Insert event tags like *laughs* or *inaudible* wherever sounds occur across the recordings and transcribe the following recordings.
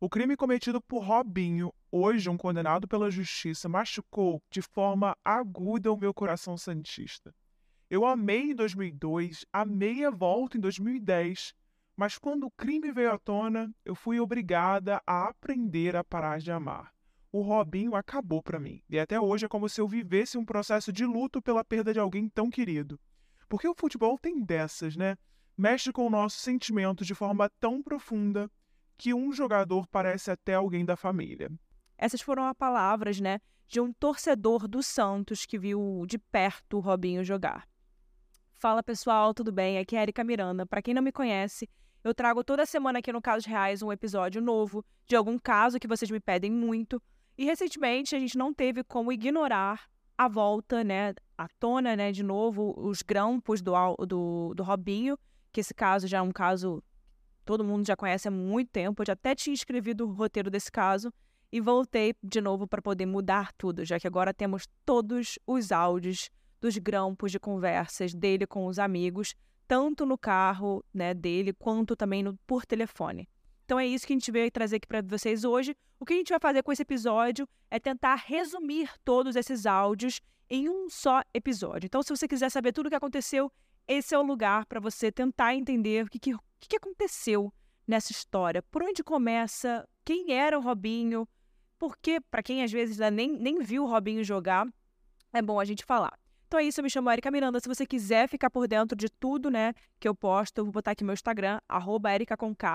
O crime cometido por Robinho, hoje um condenado pela justiça, machucou de forma aguda o meu coração santista. Eu amei em 2002, amei a volta em 2010, mas quando o crime veio à tona, eu fui obrigada a aprender a parar de amar. O Robinho acabou para mim, e até hoje é como se eu vivesse um processo de luto pela perda de alguém tão querido. Porque o futebol tem dessas, né? Mexe com o nosso sentimento de forma tão profunda que um jogador parece até alguém da família. Essas foram as palavras, né, de um torcedor do Santos que viu de perto o Robinho jogar. Fala pessoal, tudo bem? Aqui é Erika Miranda. Para quem não me conhece, eu trago toda semana aqui no Casos Reais um episódio novo de algum caso que vocês me pedem muito. E recentemente a gente não teve como ignorar a volta, né, à tona, né, de novo, os grampos do, do, do Robinho, que esse caso já é um caso todo mundo já conhece há muito tempo. Eu já até tinha escrevido o roteiro desse caso e voltei de novo para poder mudar tudo, já que agora temos todos os áudios dos grampos de conversas dele com os amigos, tanto no carro né, dele quanto também no, por telefone. Então é isso que a gente veio trazer aqui para vocês hoje. O que a gente vai fazer com esse episódio é tentar resumir todos esses áudios em um só episódio. Então, se você quiser saber tudo o que aconteceu, esse é o lugar para você tentar entender o que, que, o que aconteceu nessa história. Por onde começa? Quem era o Robinho? Porque, para quem às vezes nem, nem viu o Robinho jogar, é bom a gente falar. Então é isso, eu me chamo Erika Miranda. Se você quiser ficar por dentro de tudo, né, que eu posto, eu vou botar aqui meu Instagram, arroba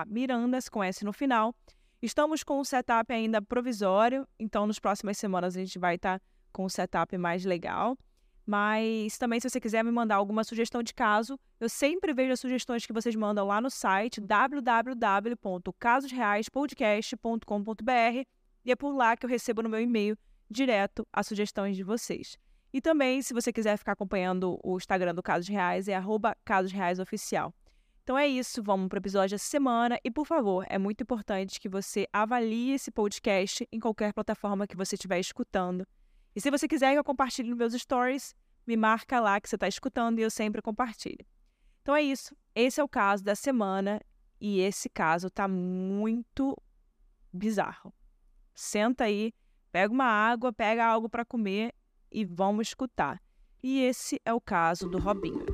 Mirandas, com S no final. Estamos com um setup ainda provisório, então nas próximas semanas a gente vai estar tá com um setup mais legal. Mas também, se você quiser me mandar alguma sugestão de caso, eu sempre vejo as sugestões que vocês mandam lá no site www.casosreaispodcast.com.br e é por lá que eu recebo no meu e-mail direto as sugestões de vocês. E também, se você quiser ficar acompanhando o Instagram do Casos Reais, é @casosreaisoficial. Então é isso, vamos para o episódio dessa semana. E, por favor, é muito importante que você avalie esse podcast em qualquer plataforma que você estiver escutando. E se você quiser que eu compartilhe nos meus stories, me marca lá que você está escutando e eu sempre compartilho. Então é isso. Esse é o caso da semana e esse caso tá muito bizarro. Senta aí, pega uma água, pega algo para comer e vamos escutar. E esse é o caso do Robinho.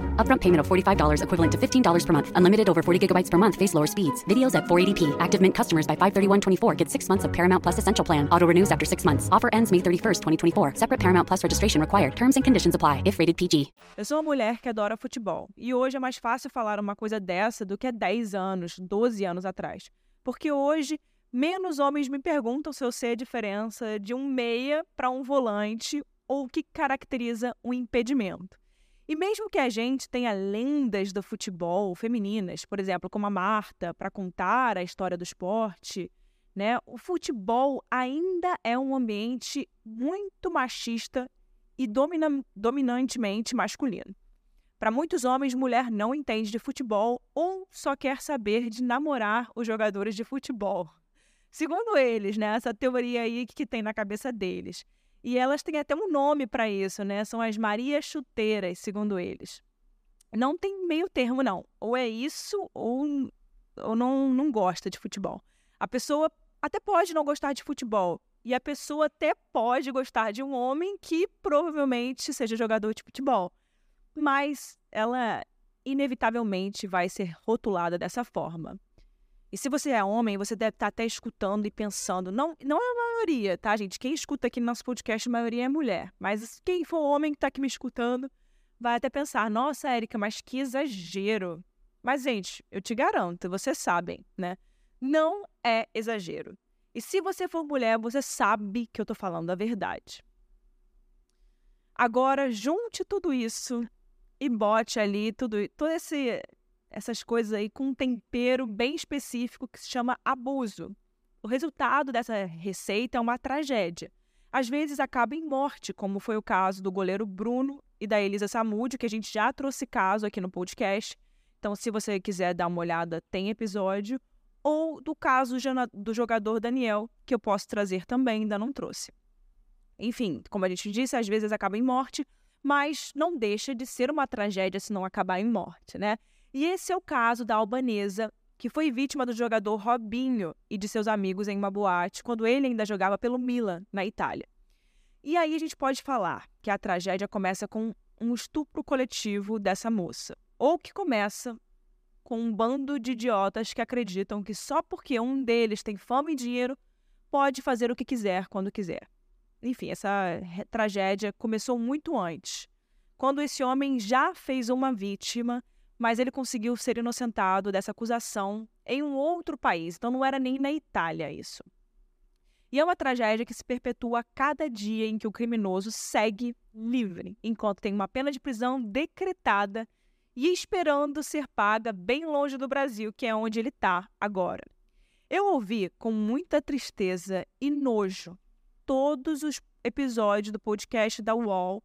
Upfront payment of $45 equivalent to $15 per month. Unlimited over 40 gigabytes per month. Face lower speeds. Videos at 480p. Active Mint customers by 531.24 get six months of Paramount Plus Essential Plan. Auto renews after six months. Offer ends May 31st, 2024. Separate Paramount Plus registration required. Terms and conditions apply if rated PG. Eu sou uma mulher que adora futebol. E hoje é mais fácil falar uma coisa dessa do que há 10 anos, 12 anos atrás. Porque hoje menos homens me perguntam se eu sei a diferença de um meia para um volante ou o que caracteriza um impedimento. E mesmo que a gente tenha lendas do futebol femininas, por exemplo, como a Marta, para contar a história do esporte, né, o futebol ainda é um ambiente muito machista e domina dominantemente masculino. Para muitos homens, mulher não entende de futebol ou só quer saber de namorar os jogadores de futebol. Segundo eles, né? Essa teoria aí que, tem na cabeça deles. E elas têm até um nome para isso, né? São as Marias Chuteiras, segundo eles. Não tem meio termo, não. Ou é isso, ou, ou não, não gosta de futebol. A pessoa até pode não gostar de futebol. E a pessoa até pode gostar de um homem que provavelmente seja jogador de futebol. Mas ela inevitavelmente vai ser rotulada dessa forma. E se você é homem, você deve estar até escutando e pensando. Não, não é a maioria, tá, gente? Quem escuta aqui no nosso podcast, a maioria é mulher. Mas quem for homem que está aqui me escutando, vai até pensar: nossa, Érica, mas que exagero. Mas, gente, eu te garanto, vocês sabem, né? Não é exagero. E se você for mulher, você sabe que eu tô falando a verdade. Agora, junte tudo isso e bote ali tudo, todo esse, essas coisas aí com um tempero bem específico que se chama abuso. O resultado dessa receita é uma tragédia. Às vezes acaba em morte, como foi o caso do goleiro Bruno e da Elisa Samúdio, que a gente já trouxe caso aqui no podcast. Então, se você quiser dar uma olhada, tem episódio. Ou do caso do jogador Daniel, que eu posso trazer também, ainda não trouxe. Enfim, como a gente disse, às vezes acaba em morte, mas não deixa de ser uma tragédia se não acabar em morte, né? E esse é o caso da albanesa, que foi vítima do jogador Robinho e de seus amigos em uma boate, quando ele ainda jogava pelo Milan, na Itália. E aí a gente pode falar que a tragédia começa com um estupro coletivo dessa moça, ou que começa com um bando de idiotas que acreditam que só porque um deles tem fama e dinheiro pode fazer o que quiser quando quiser. Enfim, essa tragédia começou muito antes, quando esse homem já fez uma vítima, mas ele conseguiu ser inocentado dessa acusação em um outro país, então não era nem na Itália isso. E é uma tragédia que se perpetua a cada dia em que o criminoso segue livre, enquanto tem uma pena de prisão decretada e esperando ser paga bem longe do Brasil, que é onde ele está agora. Eu ouvi com muita tristeza e nojo todos os episódios do podcast da UOL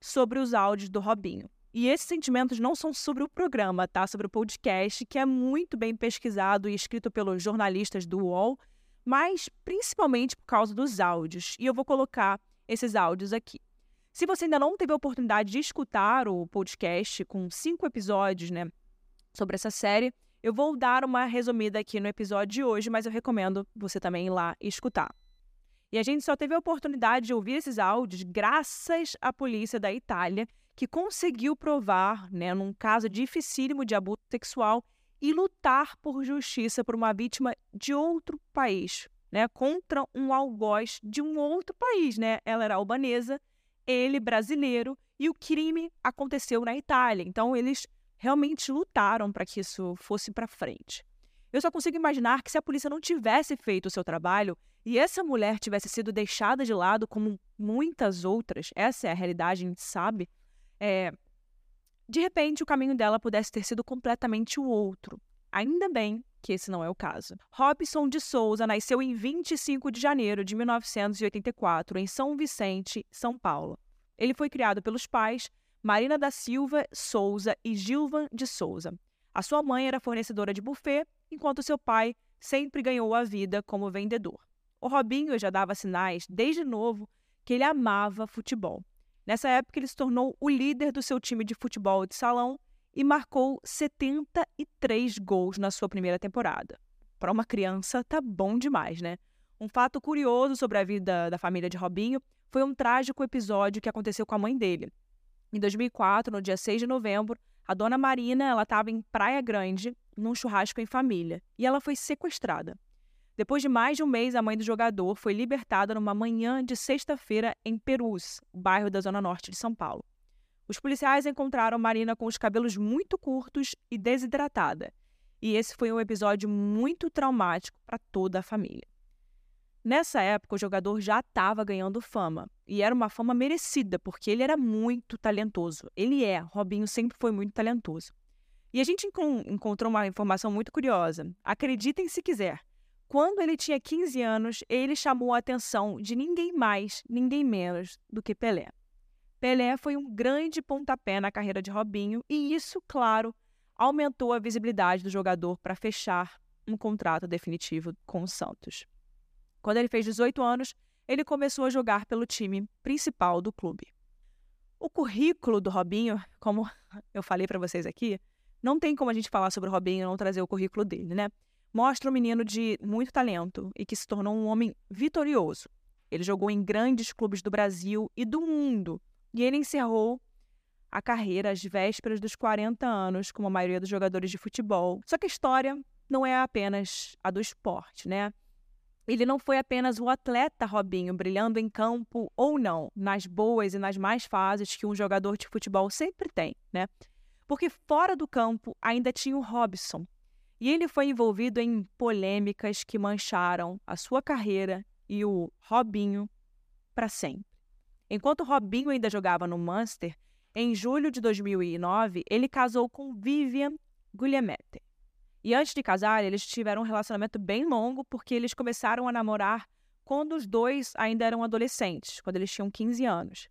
sobre os áudios do Robinho. E esses sentimentos não são sobre o programa, tá? Sobre o podcast, que é muito bem pesquisado e escrito pelos jornalistas do UOL, mas principalmente por causa dos áudios. E eu vou colocar esses áudios aqui. Se você ainda não teve a oportunidade de escutar o podcast com cinco episódios, né, sobre essa série, eu vou dar uma resumida aqui no episódio de hoje, mas eu recomendo você também ir lá escutar. E a gente só teve a oportunidade de ouvir esses áudios graças à polícia da Itália, que conseguiu provar, né, num caso dificílimo de abuso sexual, e lutar por justiça por uma vítima de outro país, né, contra um algoz de um outro país, né? Ela era albanesa ele brasileiro e o crime aconteceu na Itália. Então eles realmente lutaram para que isso fosse para frente. Eu só consigo imaginar que se a polícia não tivesse feito o seu trabalho e essa mulher tivesse sido deixada de lado como muitas outras, essa é a realidade, a gente sabe, é, de repente o caminho dela pudesse ter sido completamente o outro. Ainda bem que esse não é o caso. Robson de Souza nasceu em 25 de janeiro de 1984 em São Vicente, São Paulo. Ele foi criado pelos pais Marina da Silva Souza e Gilvan de Souza. A sua mãe era fornecedora de buffet, enquanto seu pai sempre ganhou a vida como vendedor. O Robinho já dava sinais, desde novo, que ele amava futebol. Nessa época, ele se tornou o líder do seu time de futebol de salão e marcou 73 gols na sua primeira temporada. Para uma criança, tá bom demais, né? Um fato curioso sobre a vida da família de Robinho foi um trágico episódio que aconteceu com a mãe dele. Em 2004, no dia 6 de novembro, a dona Marina ela estava em Praia Grande, num churrasco em família, e ela foi sequestrada. Depois de mais de um mês, a mãe do jogador foi libertada numa manhã de sexta-feira em Perus, bairro da zona norte de São Paulo. Os policiais encontraram Marina com os cabelos muito curtos e desidratada. E esse foi um episódio muito traumático para toda a família. Nessa época, o jogador já estava ganhando fama. E era uma fama merecida, porque ele era muito talentoso. Ele é, Robinho sempre foi muito talentoso. E a gente encontrou uma informação muito curiosa. Acreditem se quiser. Quando ele tinha 15 anos, ele chamou a atenção de ninguém mais, ninguém menos do que Pelé. Pelé foi um grande pontapé na carreira de Robinho e isso, claro, aumentou a visibilidade do jogador para fechar um contrato definitivo com o Santos. Quando ele fez 18 anos, ele começou a jogar pelo time principal do clube. O currículo do Robinho, como *laughs* eu falei para vocês aqui, não tem como a gente falar sobre o Robinho e não trazer o currículo dele, né? Mostra um menino de muito talento e que se tornou um homem vitorioso. Ele jogou em grandes clubes do Brasil e do mundo, e ele encerrou a carreira às vésperas dos 40 anos, como a maioria dos jogadores de futebol. Só que a história não é apenas a do esporte, né? Ele não foi apenas o atleta Robinho, brilhando em campo ou não, nas boas e nas más fases que um jogador de futebol sempre tem, né? Porque fora do campo ainda tinha o Robson. E ele foi envolvido em polêmicas que mancharam a sua carreira e o Robinho para sempre. Enquanto Robinho ainda jogava no Munster, em julho de 2009, ele casou com Vivian Guglielmetti. E antes de casar, eles tiveram um relacionamento bem longo, porque eles começaram a namorar quando os dois ainda eram adolescentes, quando eles tinham 15 anos.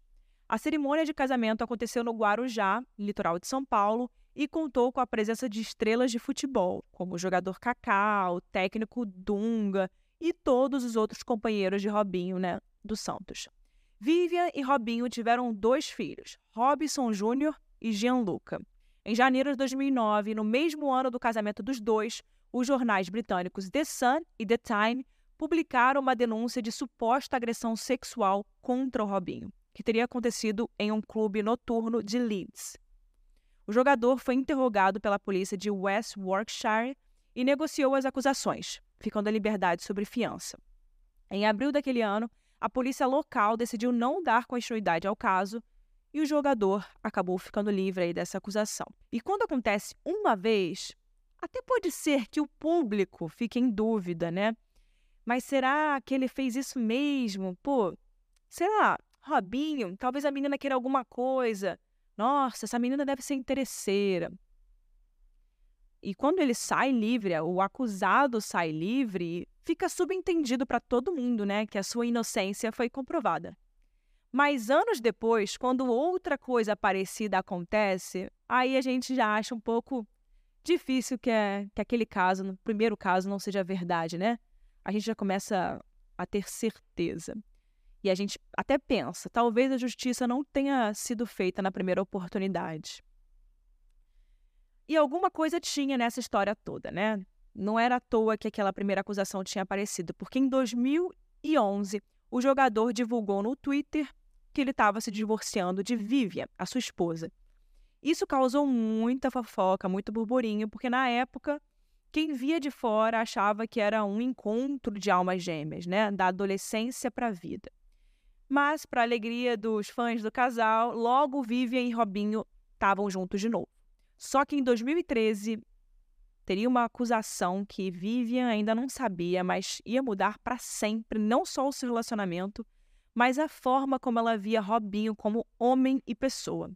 A cerimônia de casamento aconteceu no Guarujá, litoral de São Paulo, e contou com a presença de estrelas de futebol, como o jogador Kaká, o técnico Dunga e todos os outros companheiros de Robinho, né, do Santos. Vivian e Robinho tiveram dois filhos, Robson Júnior e Gianluca. Em janeiro de 2009, no mesmo ano do casamento dos dois, os jornais britânicos The Sun e The Time publicaram uma denúncia de suposta agressão sexual contra o Robinho, que teria acontecido em um clube noturno de Leeds. O jogador foi interrogado pela polícia de West Warwickshire e negociou as acusações, ficando em liberdade sobre fiança. Em abril daquele ano, a polícia local decidiu não dar continuidade ao caso e o jogador acabou ficando livre dessa acusação. E quando acontece uma vez, até pode ser que o público fique em dúvida, né? Mas será que ele fez isso mesmo? Pô, será? Robinho, talvez a menina queira alguma coisa. Nossa, essa menina deve ser interesseira. E quando ele sai livre, o acusado sai livre, fica subentendido para todo mundo, né, que a sua inocência foi comprovada. Mas anos depois, quando outra coisa parecida acontece, aí a gente já acha um pouco difícil que, é, que aquele caso, no primeiro caso, não seja verdade, né? a gente já começa a ter certeza. E a gente até pensa, talvez a justiça não tenha sido feita na primeira oportunidade. E alguma coisa tinha nessa história toda, né? Não era à toa que aquela primeira acusação tinha aparecido, porque em 2011 o jogador divulgou no Twitter que ele estava se divorciando de Vivian, a sua esposa. Isso causou muita fofoca, muito burburinho, porque na época quem via de fora achava que era um encontro de almas gêmeas, né? Da adolescência para a vida. Mas, para alegria dos fãs do casal, logo Vivian e Robinho estavam juntos de novo. Só que em 2013 teria uma acusação que Vivian ainda não sabia, mas ia mudar para sempre não só o seu relacionamento, mas a forma como ela via Robinho como homem e pessoa.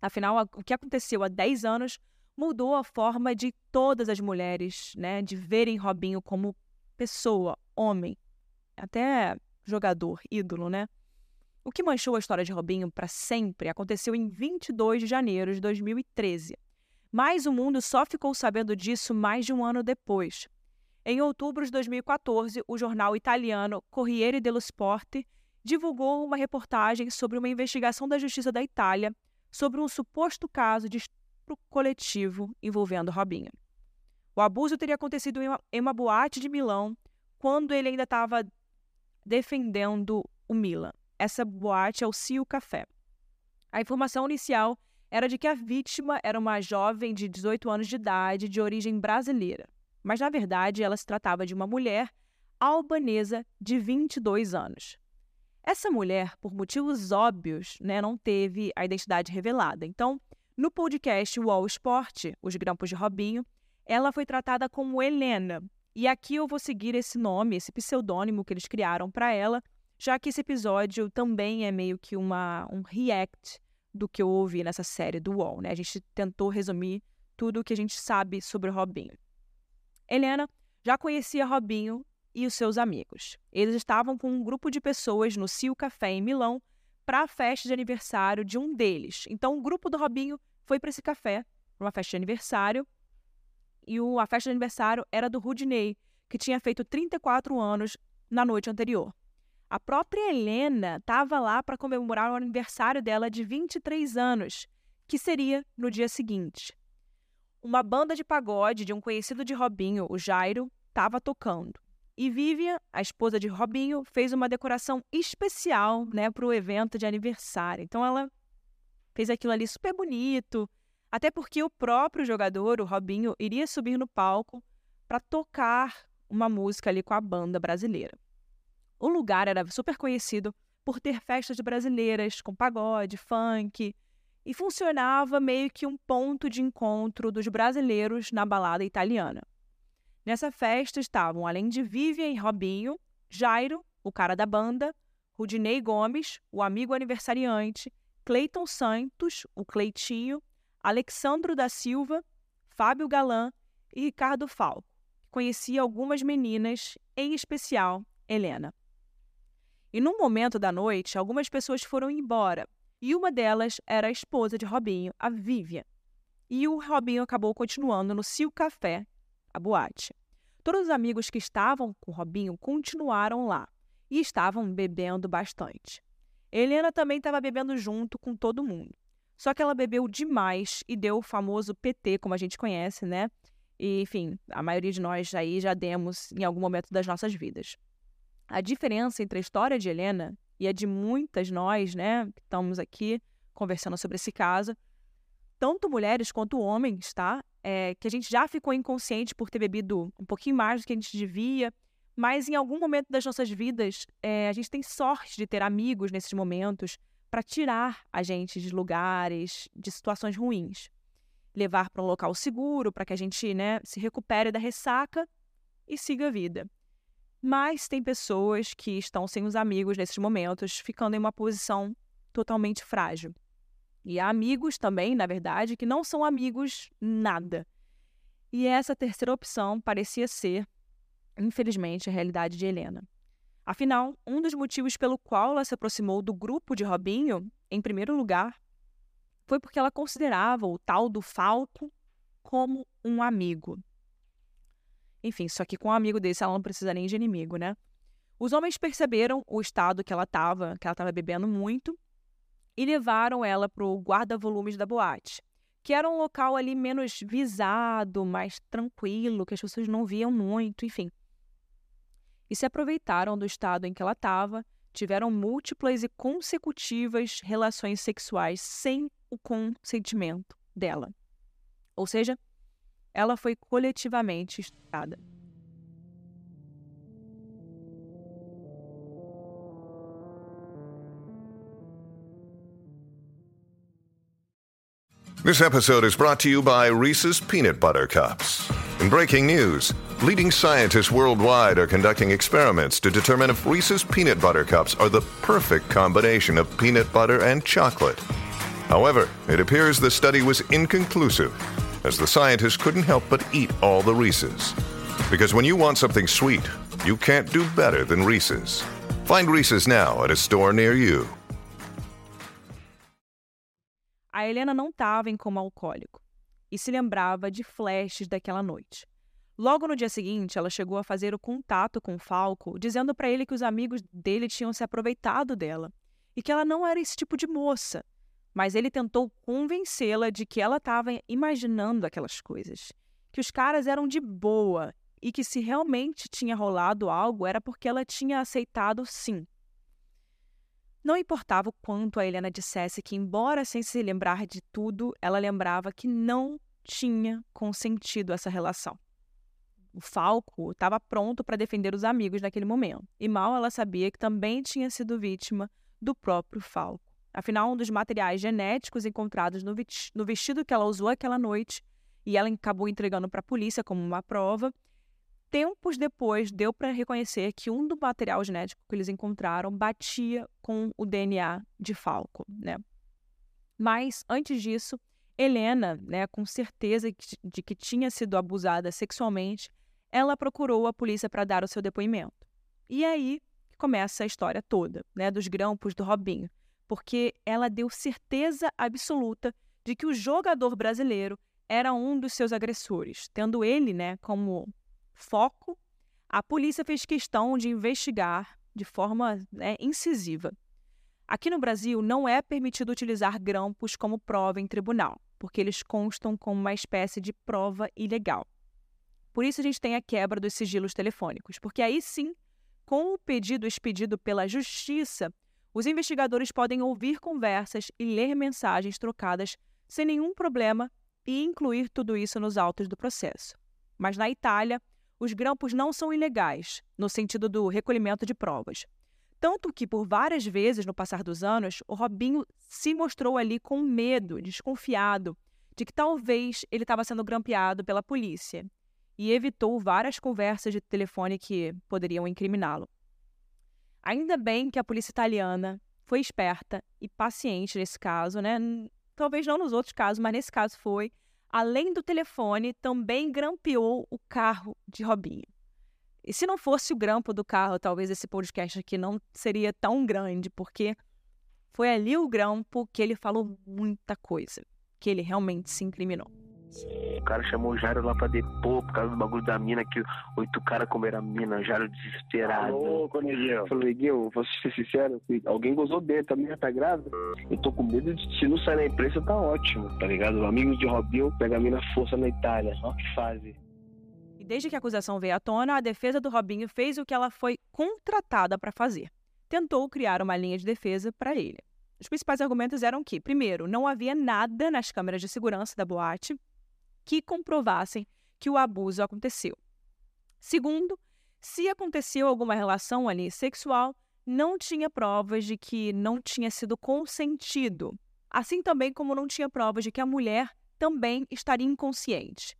Afinal, o que aconteceu há 10 anos mudou a forma de todas as mulheres, né, de verem Robinho como pessoa, homem, até jogador, ídolo, né? O que manchou a história de Robinho para sempre aconteceu em 22 de janeiro de 2013. Mas o mundo só ficou sabendo disso mais de um ano depois. Em outubro de 2014, o jornal italiano Corriere dello Sport divulgou uma reportagem sobre uma investigação da Justiça da Itália sobre um suposto caso de estupro coletivo envolvendo Robinho. O abuso teria acontecido em uma, em uma boate de Milão, quando ele ainda estava defendendo o Milan. Essa boate é o Cio Café. A informação inicial era de que a vítima era uma jovem de 18 anos de idade, de origem brasileira. Mas, na verdade, ela se tratava de uma mulher albanesa de 22 anos. Essa mulher, por motivos óbvios, né, não teve a identidade revelada. Então, no podcast Wall Sport, Os Grampos de Robinho, ela foi tratada como Helena. E aqui eu vou seguir esse nome, esse pseudônimo que eles criaram para ela, já que esse episódio também é meio que uma, um react do que eu ouvi nessa série do Wall. Né? A gente tentou resumir tudo o que a gente sabe sobre o Robinho. Helena já conhecia Robinho e os seus amigos. Eles estavam com um grupo de pessoas no Cio Café em Milão para a festa de aniversário de um deles. Então, o grupo do Robinho foi para esse café, para uma festa de aniversário, e o, a festa de aniversário era do Rudney, que tinha feito 34 anos na noite anterior. A própria Helena estava lá para comemorar o aniversário dela de 23 anos, que seria no dia seguinte. Uma banda de pagode de um conhecido de Robinho, o Jairo, estava tocando. E Vivian, a esposa de Robinho, fez uma decoração especial né, para o evento de aniversário. Então ela fez aquilo ali super bonito, até porque o próprio jogador, o Robinho, iria subir no palco para tocar uma música ali com a banda brasileira. O lugar era super conhecido por ter festas brasileiras com pagode, funk, e funcionava meio que um ponto de encontro dos brasileiros na balada italiana. Nessa festa estavam, além de Vivian e Robinho, Jairo, o cara da banda, Rudinei Gomes, o amigo aniversariante, Cleiton Santos, o Cleitinho, Alexandro da Silva, Fábio Galan e Ricardo Falco. Conhecia algumas meninas, em especial Helena. E num momento da noite, algumas pessoas foram embora, e uma delas era a esposa de Robinho, a Vivian. E o Robinho acabou continuando no Sil Café, a boate. Todos os amigos que estavam com Robinho continuaram lá e estavam bebendo bastante. Helena também estava bebendo junto com todo mundo. Só que ela bebeu demais e deu o famoso PT, como a gente conhece, né? E, enfim, a maioria de nós aí já demos em algum momento das nossas vidas. A diferença entre a história de Helena e a de muitas nós, né, que estamos aqui conversando sobre esse caso, tanto mulheres quanto homens, tá? É, que a gente já ficou inconsciente por ter bebido um pouquinho mais do que a gente devia, mas em algum momento das nossas vidas, é, a gente tem sorte de ter amigos nesses momentos para tirar a gente de lugares, de situações ruins. Levar para um local seguro, para que a gente né, se recupere da ressaca e siga a vida. Mas tem pessoas que estão sem os amigos nesses momentos, ficando em uma posição totalmente frágil. E há amigos também, na verdade, que não são amigos nada. E essa terceira opção parecia ser, infelizmente, a realidade de Helena. Afinal, um dos motivos pelo qual ela se aproximou do grupo de Robinho, em primeiro lugar, foi porque ela considerava o tal do Falco como um amigo. Enfim, só que com um amigo desse ela não precisa nem de inimigo, né? Os homens perceberam o estado que ela estava, que ela estava bebendo muito, e levaram ela para o guarda-volumes da boate, que era um local ali menos visado, mais tranquilo, que as pessoas não viam muito, enfim. E se aproveitaram do estado em que ela estava, tiveram múltiplas e consecutivas relações sexuais sem o consentimento dela. Ou seja, ela foi coletivamente estuprada. This episode is brought to you by Reese's Peanut Butter Cups. In breaking news, leading scientists worldwide are conducting experiments to determine if Reese's Peanut Butter Cups are the perfect combination of peanut butter and chocolate. However, it appears the study was inconclusive as the scientists couldn't help but eat all the Reese's. Because when you want something sweet, you can't do better than Reese's. Find Reese's now at a store near you. A Helena não estava em coma alcoólico e se lembrava de flashes daquela noite. Logo no dia seguinte, ela chegou a fazer o contato com o Falco, dizendo para ele que os amigos dele tinham se aproveitado dela e que ela não era esse tipo de moça mas ele tentou convencê-la de que ela estava imaginando aquelas coisas, que os caras eram de boa e que se realmente tinha rolado algo era porque ela tinha aceitado sim. Não importava o quanto a Helena dissesse que, embora sem se lembrar de tudo, ela lembrava que não tinha consentido essa relação. O Falco estava pronto para defender os amigos naquele momento, e mal ela sabia que também tinha sido vítima do próprio Falco. Afinal, um dos materiais genéticos encontrados no vestido que ela usou aquela noite e ela acabou entregando para a polícia como uma prova, tempos depois deu para reconhecer que um do material genético que eles encontraram batia com o DNA de Falco, né? Mas antes disso, Helena, né, com certeza de que tinha sido abusada sexualmente, ela procurou a polícia para dar o seu depoimento. E aí começa a história toda, né, dos grampos do Robinho porque ela deu certeza absoluta de que o jogador brasileiro era um dos seus agressores, tendo ele, né, como foco. A polícia fez questão de investigar de forma né, incisiva. Aqui no Brasil não é permitido utilizar grampos como prova em tribunal, porque eles constam como uma espécie de prova ilegal. Por isso a gente tem a quebra dos sigilos telefônicos, porque aí sim, com o pedido expedido pela Justiça, os investigadores podem ouvir conversas e ler mensagens trocadas sem nenhum problema e incluir tudo isso nos autos do processo. Mas na Itália, os grampos não são ilegais, no sentido do recolhimento de provas. Tanto que, por várias vezes no passar dos anos, o Robinho se mostrou ali com medo, desconfiado, de que talvez ele estava sendo grampeado pela polícia e evitou várias conversas de telefone que poderiam incriminá-lo. Ainda bem que a polícia italiana foi esperta e paciente nesse caso, né? Talvez não nos outros casos, mas nesse caso foi. Além do telefone, também grampeou o carro de Robinho. E se não fosse o grampo do carro, talvez esse podcast aqui não seria tão grande, porque foi ali o grampo que ele falou muita coisa, que ele realmente se incriminou. O cara chamou o Jairo lá pra depor por causa do bagulho da mina, que oito caras comeram a mina, o Jairo desesperado. Ô, Cornelio. Falei, Guil, vou ser sincero, alguém gozou dele, a mina tá grávida. Eu tô com medo de, se não sair na imprensa, tá ótimo, tá ligado? O amigo de Robinho pega a mina força na Itália, ó que fase. E desde que a acusação veio à tona, a defesa do Robinho fez o que ela foi contratada para fazer. Tentou criar uma linha de defesa para ele. Os principais argumentos eram que, primeiro, não havia nada nas câmeras de segurança da boate que comprovassem que o abuso aconteceu. Segundo, se aconteceu alguma relação ali sexual, não tinha provas de que não tinha sido consentido, assim também como não tinha provas de que a mulher também estaria inconsciente.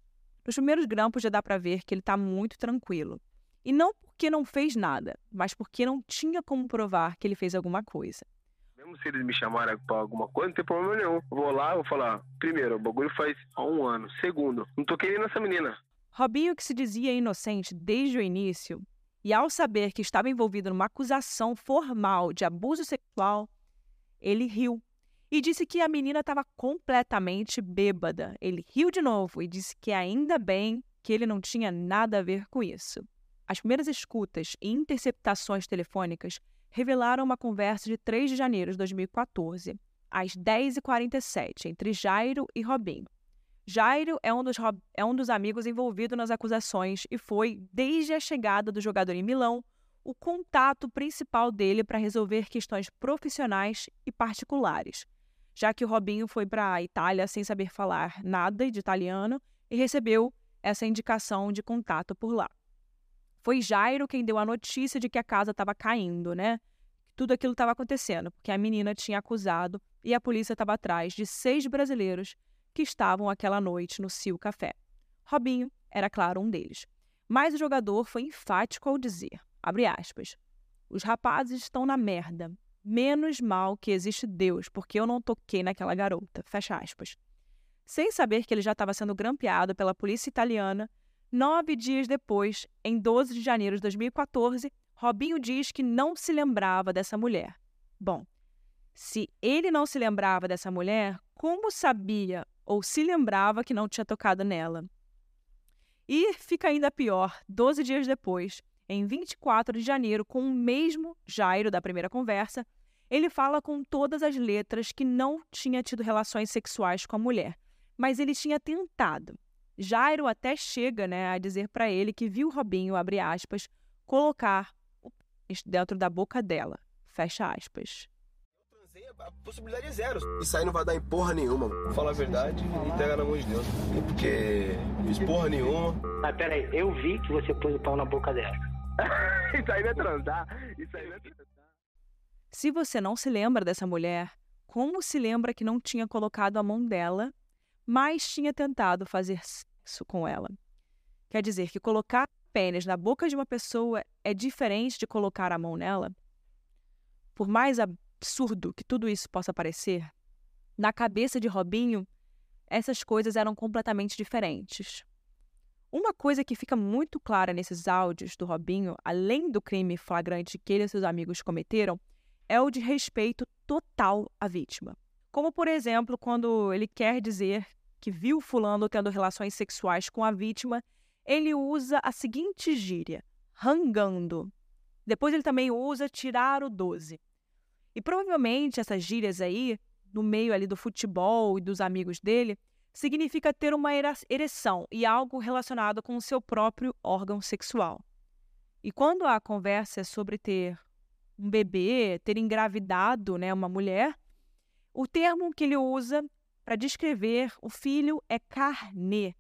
Nos primeiros grampos já dá para ver que ele está muito tranquilo. E não porque não fez nada, mas porque não tinha como provar que ele fez alguma coisa. Mesmo se eles me chamarem pra alguma coisa, não tem problema nenhum. Vou lá, vou falar, primeiro, o bagulho faz um ano. Segundo, não tô querendo essa menina. Robinho, que se dizia inocente desde o início, e ao saber que estava envolvido numa acusação formal de abuso sexual, ele riu e disse que a menina estava completamente bêbada. Ele riu de novo e disse que ainda bem que ele não tinha nada a ver com isso. As primeiras escutas e interceptações telefônicas revelaram uma conversa de 3 de janeiro de 2014, às 10h47, entre Jairo e Robinho. Jairo é um, dos, é um dos amigos envolvidos nas acusações e foi, desde a chegada do jogador em Milão, o contato principal dele para resolver questões profissionais e particulares, já que o Robinho foi para a Itália sem saber falar nada de italiano e recebeu essa indicação de contato por lá. Foi Jairo quem deu a notícia de que a casa estava caindo, né? Tudo aquilo estava acontecendo, porque a menina tinha acusado e a polícia estava atrás de seis brasileiros que estavam aquela noite no Cio Café. Robinho era, claro, um deles. Mas o jogador foi enfático ao dizer, abre aspas, os rapazes estão na merda. Menos mal que existe Deus, porque eu não toquei naquela garota. Fecha aspas. Sem saber que ele já estava sendo grampeado pela polícia italiana, Nove dias depois, em 12 de janeiro de 2014, Robinho diz que não se lembrava dessa mulher. Bom, se ele não se lembrava dessa mulher, como sabia ou se lembrava que não tinha tocado nela? E fica ainda pior, 12 dias depois, em 24 de janeiro, com o mesmo Jairo da primeira conversa, ele fala com todas as letras que não tinha tido relações sexuais com a mulher, mas ele tinha tentado. Jairo até chega né, a dizer para ele que viu Robinho, abre aspas, colocar o pênis dentro da boca dela, fecha aspas. Eu transei, a possibilidade é zero. Isso aí não vai dar em porra nenhuma. Fala a verdade e pega na mão de Deus. Porque fiz porra nenhuma. Mas peraí, eu vi que você pôs o pau na boca dela. *laughs* Isso aí não é transar. Isso aí não é transar. Se você não se lembra dessa mulher, como se lembra que não tinha colocado a mão dela mas tinha tentado fazer sexo com ela. Quer dizer que colocar pênis na boca de uma pessoa é diferente de colocar a mão nela? Por mais absurdo que tudo isso possa parecer, na cabeça de Robinho, essas coisas eram completamente diferentes. Uma coisa que fica muito clara nesses áudios do Robinho, além do crime flagrante que ele e seus amigos cometeram, é o de respeito total à vítima. Como, por exemplo, quando ele quer dizer que viu Fulano tendo relações sexuais com a vítima, ele usa a seguinte gíria: rangando. Depois ele também usa tirar o 12. E provavelmente essas gírias aí, no meio ali do futebol e dos amigos dele, significa ter uma ereção e algo relacionado com o seu próprio órgão sexual. E quando a conversa é sobre ter um bebê, ter engravidado né, uma mulher, o termo que ele usa para descrever o filho é carne.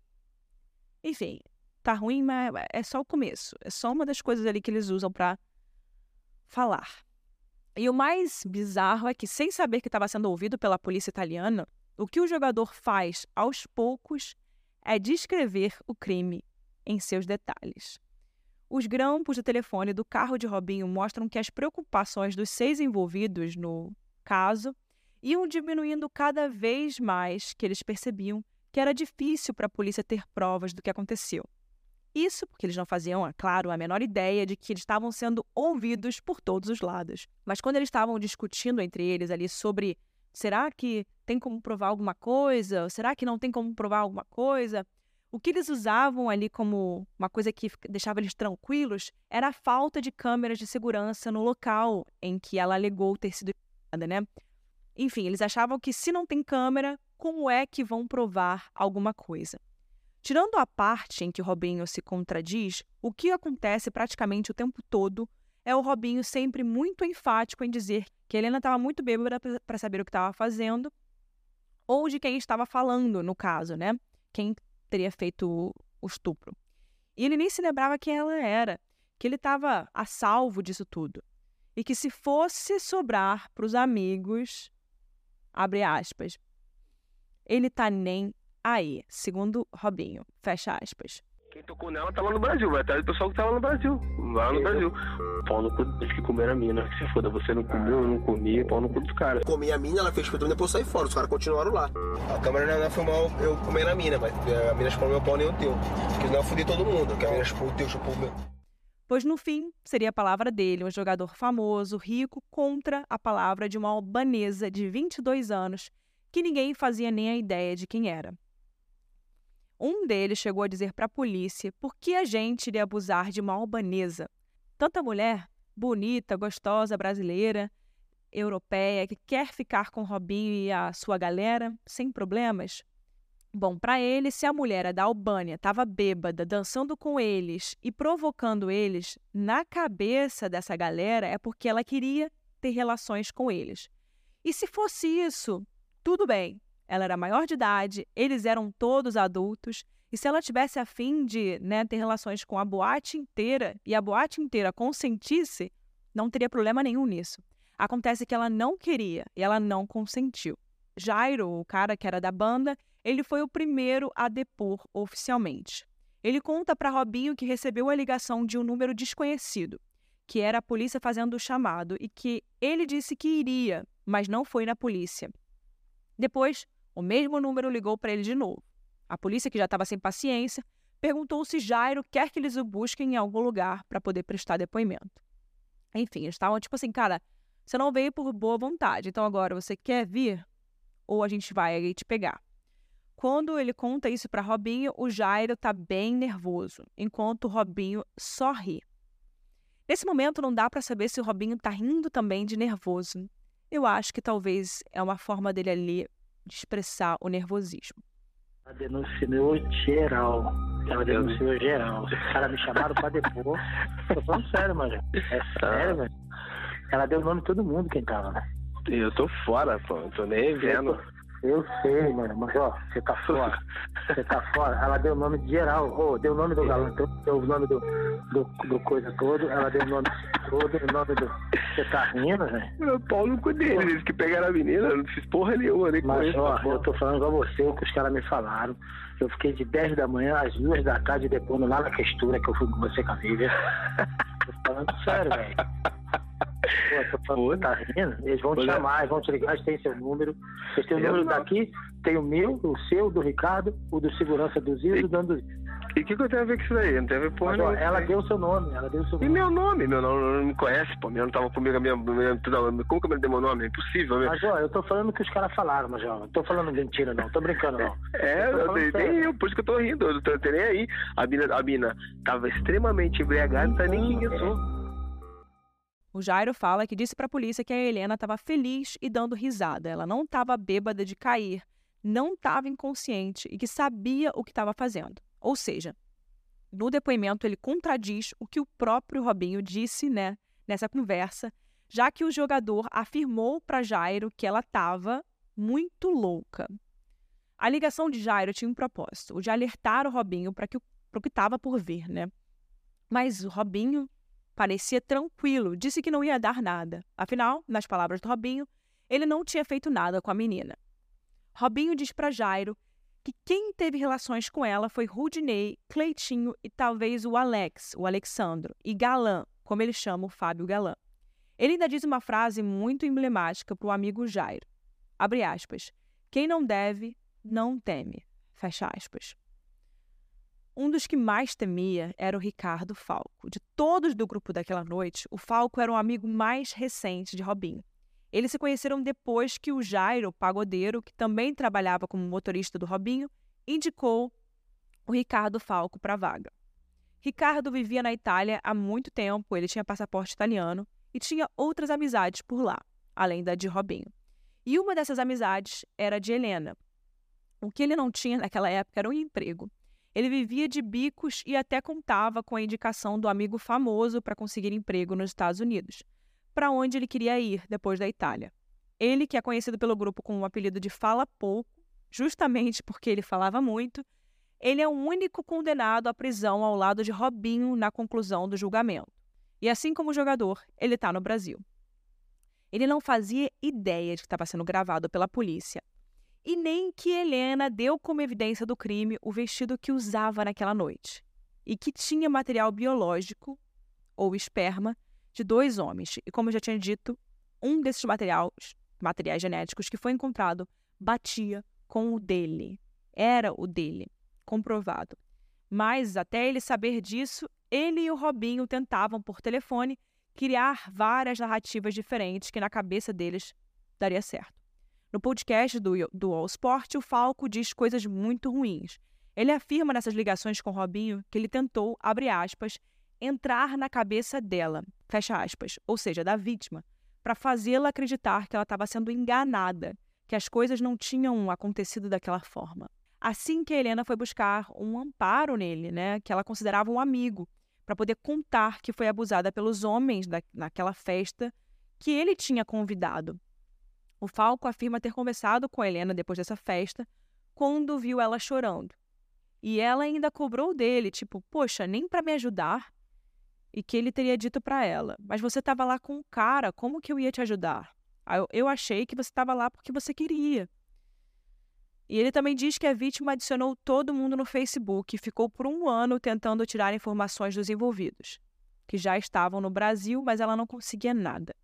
Enfim, tá ruim, mas é só o começo. É só uma das coisas ali que eles usam para falar. E o mais bizarro é que, sem saber que estava sendo ouvido pela polícia italiana, o que o jogador faz aos poucos é descrever o crime em seus detalhes. Os grampos do telefone do carro de Robinho mostram que as preocupações dos seis envolvidos no caso iam diminuindo cada vez mais que eles percebiam que era difícil para a polícia ter provas do que aconteceu. Isso porque eles não faziam, é claro, a menor ideia de que eles estavam sendo ouvidos por todos os lados. Mas quando eles estavam discutindo entre eles ali sobre será que tem como provar alguma coisa? Será que não tem como provar alguma coisa? O que eles usavam ali como uma coisa que deixava eles tranquilos era a falta de câmeras de segurança no local em que ela alegou ter sido né? Enfim, eles achavam que se não tem câmera, como é que vão provar alguma coisa? Tirando a parte em que Robinho se contradiz, o que acontece praticamente o tempo todo é o Robinho sempre muito enfático em dizer que Helena estava muito bêbada para saber o que estava fazendo, ou de quem estava falando, no caso, né? Quem teria feito o estupro. E ele nem se lembrava quem ela era, que ele estava a salvo disso tudo. E que se fosse sobrar para os amigos, abre aspas, ele tá nem aí, segundo Robinho, fecha aspas. Quem tocou nela tá lá no Brasil, vai atrás do pessoal que tá lá no Brasil. Lá no Brasil. Pau no cu dos que comeram a mina. Que se foda, você não comeu, eu não comi, pau no cu dos caras. Comi a mina, ela fez filtro, depois saí fora. Os caras continuaram lá. A câmera não, não filmou eu comendo a mina, mas a mina chupou meu pau nem o teu. Porque senão eu fudi todo mundo. Que a mina chupou o teu, chupou o meu. Pois no fim, seria a palavra dele, um jogador famoso, rico, contra a palavra de uma albanesa de 22 anos, que ninguém fazia nem a ideia de quem era. Um deles chegou a dizer para a polícia por que a gente iria abusar de uma albanesa. Tanta mulher, bonita, gostosa, brasileira, europeia, que quer ficar com Robinho e a sua galera sem problemas. Bom, para ele, se a mulher da Albânia estava bêbada, dançando com eles e provocando eles, na cabeça dessa galera é porque ela queria ter relações com eles. E se fosse isso, tudo bem. Ela era maior de idade, eles eram todos adultos, e se ela tivesse a fim de né, ter relações com a boate inteira e a boate inteira consentisse, não teria problema nenhum nisso. Acontece que ela não queria e ela não consentiu. Jairo, o cara que era da banda, ele foi o primeiro a depor oficialmente. Ele conta para Robinho que recebeu a ligação de um número desconhecido, que era a polícia fazendo o chamado e que ele disse que iria, mas não foi na polícia. Depois, o mesmo número ligou para ele de novo. A polícia, que já estava sem paciência, perguntou se Jairo quer que eles o busquem em algum lugar para poder prestar depoimento. Enfim, eles estavam tipo assim, cara, você não veio por boa vontade, então agora você quer vir? Ou a gente vai te pegar. Quando ele conta isso para Robinho, o Jairo tá bem nervoso, enquanto o Robinho só ri. Nesse momento não dá para saber se o Robinho tá rindo também de nervoso. Eu acho que talvez é uma forma dele ali de expressar o nervosismo. Ela denunciou geral. Ela denunciou geral. Os caras me chamaram pra depor. Tô falando sério, mano. É sério, velho. Ela deu o nome de todo mundo quem tava, né? Eu tô fora, pô. Tô nem vendo. Eu sei, mano, mas ó, você tá *laughs* fora. Você tá fora. Ela deu o nome de geral. Ô, deu o nome do galã, deu o nome do, do, do coisa todo. Ela deu o nome todo, o nome do. Você tá rindo, velho? Meu pau no cu dele, eles que pegaram a menina, eu não fiz porra nenhuma, nem Mas ó, porra. eu tô falando igual você, o que os caras me falaram. Eu fiquei de 10 da manhã às 2 da tarde depondo lá na textura que eu fui com você com a Vivian. tô falando sério, velho. Pô, tô falando, tá rindo? Eles vão te Olha. chamar, eles vão te ligar, eles têm seu número. Eles têm o número não. daqui, tem o meu, o seu, do Ricardo, o do segurança do Zio e do dono do Zio. E o que, que eu tenho a ver com isso daí? Não tem a ver porra Mas, ó, ela deu o seu nome, ela deu o seu E nome. meu nome? Meu nome não me conhece, pô. Meu não tava comigo a minha. minha toda, como que eu me dei meu nome? É impossível, meu. Mas, ó, eu tô falando o que os caras falaram, mas, ó, não tô falando mentira, não, tô brincando, não. *laughs* É, Eu eu, nem, eu, por isso que eu tô rindo, eu não tô, tô nem aí. A mina, a mina tava extremamente embriagada, não sabe nem quem eu sou. O Jairo fala que disse para a polícia que a Helena estava feliz e dando risada. Ela não estava bêbada de cair, não estava inconsciente e que sabia o que estava fazendo. Ou seja, no depoimento ele contradiz o que o próprio Robinho disse, né, nessa conversa, já que o jogador afirmou para Jairo que ela estava muito louca. A ligação de Jairo tinha um propósito, o de alertar o Robinho para que o que estava por vir, né? Mas o Robinho parecia tranquilo, disse que não ia dar nada. Afinal, nas palavras do Robinho, ele não tinha feito nada com a menina. Robinho diz para Jairo que quem teve relações com ela foi Rudinei, Cleitinho e talvez o Alex, o Alexandro, e Galã, como ele chama o Fábio Galã. Ele ainda diz uma frase muito emblemática para o amigo Jairo. Abre aspas. Quem não deve, não teme. Fecha aspas. Um dos que mais temia era o Ricardo Falco. De todos do grupo daquela noite, o Falco era o amigo mais recente de Robinho. Eles se conheceram depois que o Jairo, pagodeiro, que também trabalhava como motorista do Robinho, indicou o Ricardo Falco para a vaga. Ricardo vivia na Itália há muito tempo, ele tinha passaporte italiano e tinha outras amizades por lá, além da de Robinho. E uma dessas amizades era de Helena. O que ele não tinha naquela época era um emprego. Ele vivia de bicos e até contava com a indicação do amigo famoso para conseguir emprego nos Estados Unidos para onde ele queria ir depois da Itália. Ele, que é conhecido pelo grupo com o apelido de Fala Pouco, justamente porque ele falava muito, ele é o único condenado à prisão ao lado de Robinho na conclusão do julgamento. E assim como o jogador, ele está no Brasil. Ele não fazia ideia de que estava sendo gravado pela polícia. E nem que Helena deu como evidência do crime o vestido que usava naquela noite. E que tinha material biológico, ou esperma, de dois homens. E como eu já tinha dito, um desses materiais, materiais genéticos que foi encontrado batia com o dele. Era o dele, comprovado. Mas até ele saber disso, ele e o Robinho tentavam por telefone criar várias narrativas diferentes que na cabeça deles daria certo. No podcast do, do All Sport, o Falco diz coisas muito ruins. Ele afirma nessas ligações com o Robinho que ele tentou, abre aspas, entrar na cabeça dela, fecha aspas, ou seja, da vítima, para fazê-la acreditar que ela estava sendo enganada, que as coisas não tinham acontecido daquela forma. Assim que a Helena foi buscar um amparo nele, né, que ela considerava um amigo, para poder contar que foi abusada pelos homens da, naquela festa que ele tinha convidado. O Falco afirma ter conversado com a Helena depois dessa festa, quando viu ela chorando. E ela ainda cobrou dele, tipo, poxa, nem para me ajudar e que ele teria dito para ela: Mas você estava lá com o cara, como que eu ia te ajudar? Eu, eu achei que você estava lá porque você queria. E ele também diz que a vítima adicionou todo mundo no Facebook e ficou por um ano tentando tirar informações dos envolvidos, que já estavam no Brasil, mas ela não conseguia nada.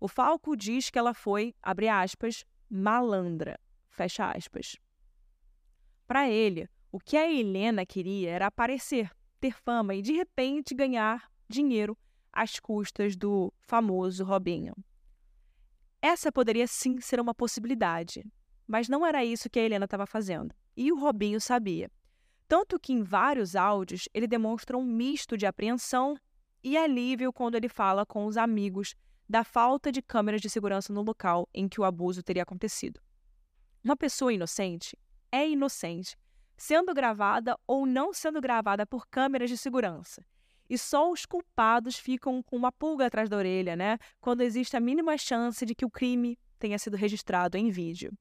O Falco diz que ela foi, abre aspas, malandra, fecha aspas. Para ele, o que a Helena queria era aparecer, ter fama e de repente ganhar dinheiro às custas do famoso Robinho. Essa poderia sim ser uma possibilidade, mas não era isso que a Helena estava fazendo. E o Robinho sabia. Tanto que em vários áudios ele demonstra um misto de apreensão e alívio quando ele fala com os amigos da falta de câmeras de segurança no local em que o abuso teria acontecido. Uma pessoa inocente é inocente, sendo gravada ou não sendo gravada por câmeras de segurança e só os culpados ficam com uma pulga atrás da orelha, né? Quando existe a mínima chance de que o crime tenha sido registrado em vídeo.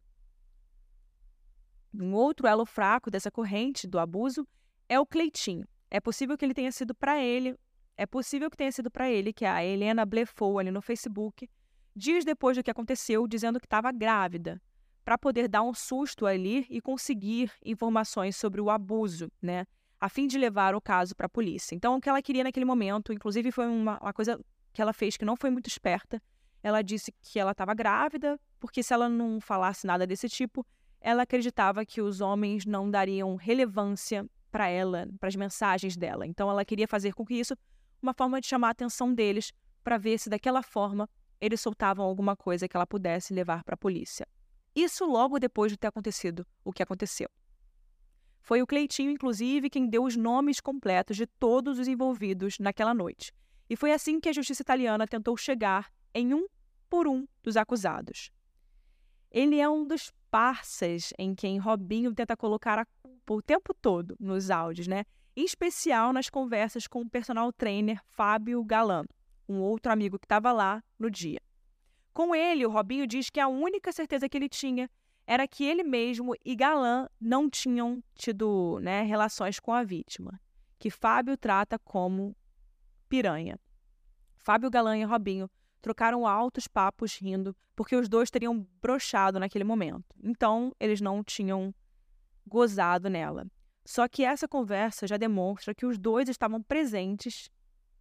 Um outro elo fraco dessa corrente do abuso é o Cleitinho. É possível que ele tenha sido para ele, é possível que tenha sido para ele que a Helena blefou ali no Facebook, dias depois do que aconteceu, dizendo que estava grávida, para poder dar um susto ali e conseguir informações sobre o abuso, né? A fim de levar o caso para a polícia. Então, o que ela queria naquele momento, inclusive foi uma, uma coisa que ela fez que não foi muito esperta. Ela disse que ela estava grávida, porque se ela não falasse nada desse tipo, ela acreditava que os homens não dariam relevância para ela, para as mensagens dela. Então, ela queria fazer com que isso uma forma de chamar a atenção deles para ver se daquela forma eles soltavam alguma coisa que ela pudesse levar para a polícia. Isso logo depois de ter acontecido o que aconteceu. Foi o Cleitinho, inclusive, quem deu os nomes completos de todos os envolvidos naquela noite. E foi assim que a justiça italiana tentou chegar em um por um dos acusados. Ele é um dos parças em quem Robinho tenta colocar a culpa o tempo todo nos áudios, né? Em especial nas conversas com o personal trainer Fábio Galano, um outro amigo que estava lá no dia. Com ele, o Robinho diz que a única certeza que ele tinha era que ele mesmo e Galã não tinham tido né, relações com a vítima, que Fábio trata como piranha. Fábio Galã e Robinho trocaram altos papos rindo, porque os dois teriam brochado naquele momento. Então, eles não tinham gozado nela. Só que essa conversa já demonstra que os dois estavam presentes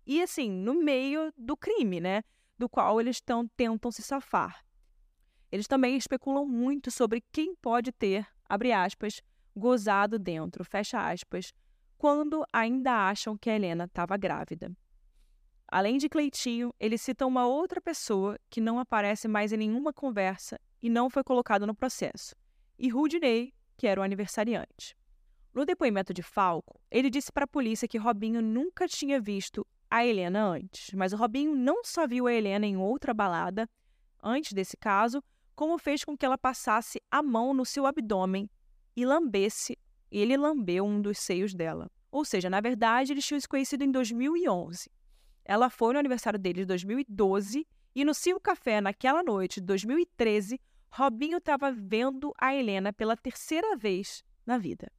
e, assim, no meio do crime, né? Do qual eles tão, tentam se safar. Eles também especulam muito sobre quem pode ter, abre aspas, gozado dentro, fecha aspas, quando ainda acham que a Helena estava grávida. Além de Cleitinho, eles citam uma outra pessoa que não aparece mais em nenhuma conversa e não foi colocado no processo, e Rudinei, que era o aniversariante. No depoimento de Falco, ele disse para a polícia que Robinho nunca tinha visto a Helena antes, mas o Robinho não só viu a Helena em outra balada antes desse caso, como fez com que ela passasse a mão no seu abdômen e lambesse, ele lambeu um dos seios dela. Ou seja, na verdade, eles tinham se conhecido em 2011. Ela foi no aniversário dele de 2012 e no Cio Café, naquela noite de 2013, Robinho estava vendo a Helena pela terceira vez na vida.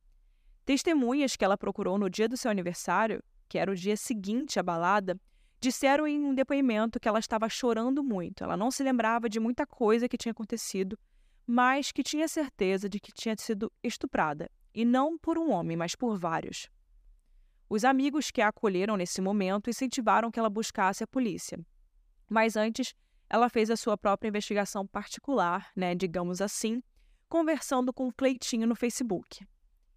Testemunhas que ela procurou no dia do seu aniversário, que era o dia seguinte à balada, disseram em um depoimento que ela estava chorando muito. Ela não se lembrava de muita coisa que tinha acontecido, mas que tinha certeza de que tinha sido estuprada, e não por um homem, mas por vários. Os amigos que a acolheram nesse momento incentivaram que ela buscasse a polícia. Mas antes, ela fez a sua própria investigação particular, né, digamos assim, conversando com o Cleitinho no Facebook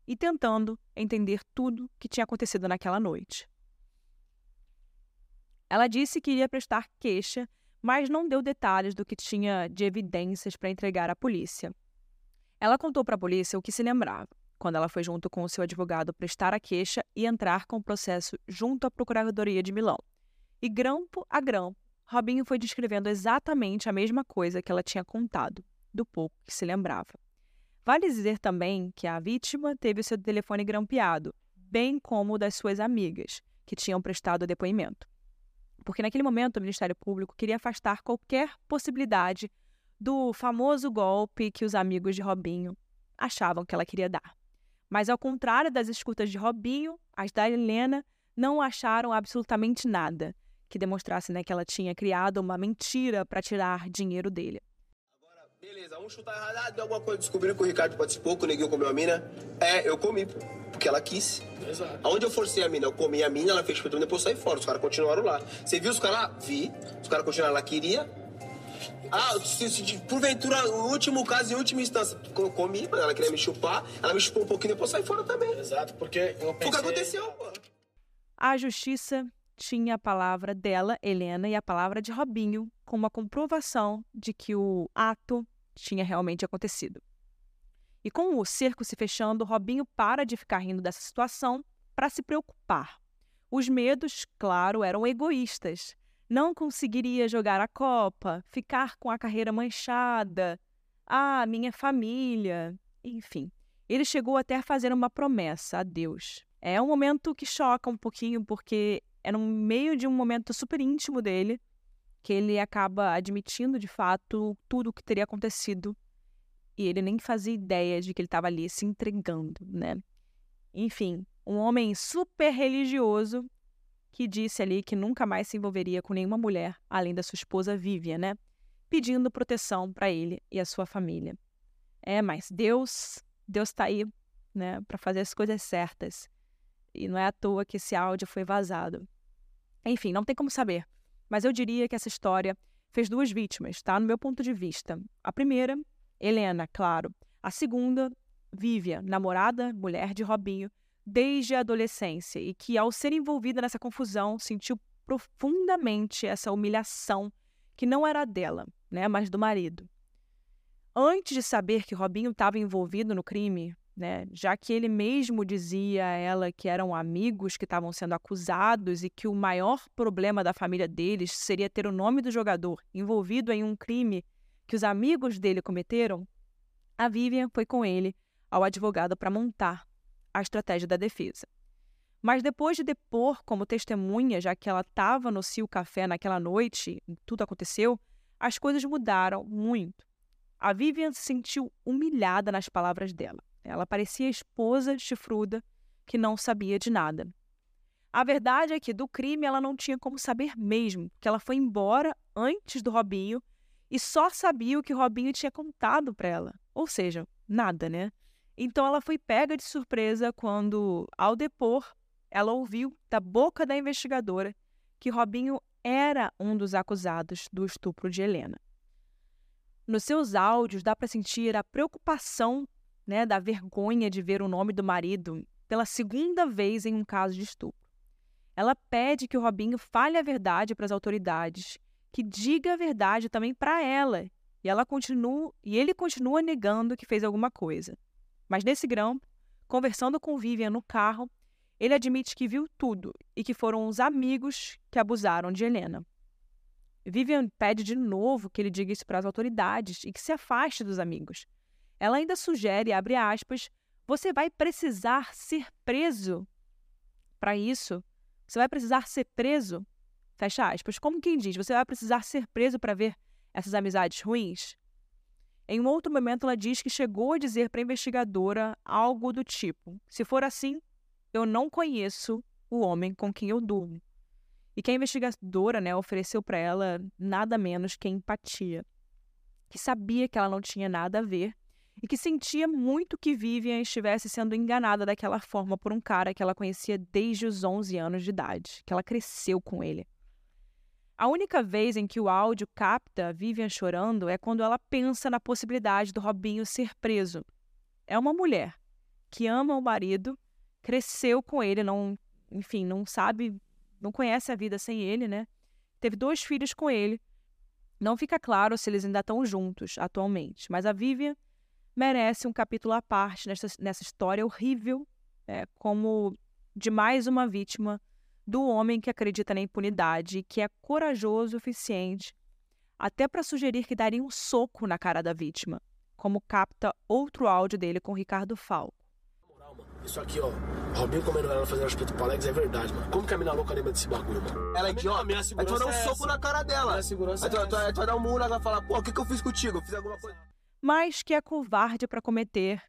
e tentando entender tudo que tinha acontecido naquela noite. Ela disse que iria prestar queixa, mas não deu detalhes do que tinha de evidências para entregar à polícia. Ela contou para a polícia o que se lembrava quando ela foi junto com o seu advogado prestar a queixa e entrar com o processo junto à Procuradoria de Milão. E grampo a grampo, Robinho foi descrevendo exatamente a mesma coisa que ela tinha contado, do pouco que se lembrava. Vale dizer também que a vítima teve o seu telefone grampeado, bem como o das suas amigas, que tinham prestado depoimento. Porque naquele momento o Ministério Público queria afastar qualquer possibilidade do famoso golpe que os amigos de Robinho achavam que ela queria dar. Mas, ao contrário das escutas de Robinho, as da Helena não acharam absolutamente nada que demonstrasse né, que ela tinha criado uma mentira para tirar dinheiro dele. Beleza, vamos chutar errado. Ah, deu alguma coisa, descobriram que o Ricardo participou, que o Neguinho comeu a mina. É, eu comi, porque ela quis. Exato. Aonde eu forcei a mina, eu comi a mina, ela fez chupetão, depois saí fora. Os caras continuaram lá. Você viu os caras lá? Vi. Os caras continuaram lá, queria. Ah, se, se, porventura, o último caso, em última instância, comi, ela queria me chupar, ela me chupou um pouquinho, depois saí fora também. Exato, porque eu pensei... Foi o que aconteceu, pô. A justiça tinha a palavra dela, Helena, e a palavra de Robinho, com uma comprovação de que o ato tinha realmente acontecido. E com o cerco se fechando, Robinho para de ficar rindo dessa situação para se preocupar. Os medos, claro, eram egoístas não conseguiria jogar a Copa, ficar com a carreira manchada, ah, minha família, enfim. Ele chegou até a fazer uma promessa a Deus. É um momento que choca um pouquinho, porque é no meio de um momento super íntimo dele que ele acaba admitindo de fato tudo o que teria acontecido e ele nem fazia ideia de que ele estava ali se entregando, né? Enfim, um homem super religioso que disse ali que nunca mais se envolveria com nenhuma mulher além da sua esposa Vivian, né? Pedindo proteção para ele e a sua família. É, mas Deus, Deus está aí, né, para fazer as coisas certas. E não é à toa que esse áudio foi vazado. Enfim, não tem como saber, mas eu diria que essa história fez duas vítimas, tá? No meu ponto de vista. A primeira, Helena, claro. A segunda, Vivian, namorada, mulher de Robinho, desde a adolescência e que, ao ser envolvida nessa confusão, sentiu profundamente essa humilhação que não era dela, né, mas do marido. Antes de saber que Robinho estava envolvido no crime, né, já que ele mesmo dizia a ela que eram amigos que estavam sendo acusados e que o maior problema da família deles seria ter o nome do jogador envolvido em um crime que os amigos dele cometeram, a Vivian foi com ele ao advogado para montar a estratégia da defesa. Mas depois de depor como testemunha, já que ela estava no Cio Café naquela noite, tudo aconteceu, as coisas mudaram muito. A Vivian se sentiu humilhada nas palavras dela. Ela parecia esposa chifruda que não sabia de nada. A verdade é que do crime ela não tinha como saber mesmo, que ela foi embora antes do Robinho e só sabia o que Robinho tinha contado para ela. Ou seja, nada, né? Então ela foi pega de surpresa quando, ao depor, ela ouviu da boca da investigadora que Robinho era um dos acusados do estupro de Helena. Nos seus áudios dá para sentir a preocupação, né, da vergonha de ver o nome do marido pela segunda vez em um caso de estupro. Ela pede que o Robinho fale a verdade para as autoridades, que diga a verdade também para ela, e ela continua e ele continua negando que fez alguma coisa. Mas nesse grão, conversando com Vivian no carro, ele admite que viu tudo e que foram os amigos que abusaram de Helena. Vivian pede de novo que ele diga isso para as autoridades e que se afaste dos amigos. Ela ainda sugere, abre aspas, você vai precisar ser preso. Para isso, você vai precisar ser preso, fecha aspas, como quem diz, você vai precisar ser preso para ver essas amizades ruins? Em um outro momento, ela diz que chegou a dizer para a investigadora algo do tipo: se for assim, eu não conheço o homem com quem eu durmo. E que a investigadora né, ofereceu para ela nada menos que empatia. Que sabia que ela não tinha nada a ver e que sentia muito que Vivian estivesse sendo enganada daquela forma por um cara que ela conhecia desde os 11 anos de idade, que ela cresceu com ele. A única vez em que o áudio capta Vivian chorando é quando ela pensa na possibilidade do Robinho ser preso. É uma mulher que ama o marido cresceu com ele, não, enfim, não sabe, não conhece a vida sem ele, né? Teve dois filhos com ele. Não fica claro se eles ainda estão juntos atualmente, mas a Vivian merece um capítulo à parte nessa, nessa história horrível, é, como de mais uma vítima do homem que acredita na impunidade e que é corajoso o suficiente até para sugerir que daria um soco na cara da vítima, como capta outro áudio dele com Ricardo Falco. Isso aqui, ó. Robinho comendo ela fazendo respeito pro Alex é verdade, mano. Como que a mina louca lembra desse bagulho, mano? Ela é idiota. Aí tu vai dar um soco na cara dela. Aí tu, tu, tu vai dar um murro, ela vai falar, pô, o que, que eu fiz contigo? Eu fiz alguma coisa. Mas que é covarde para cometer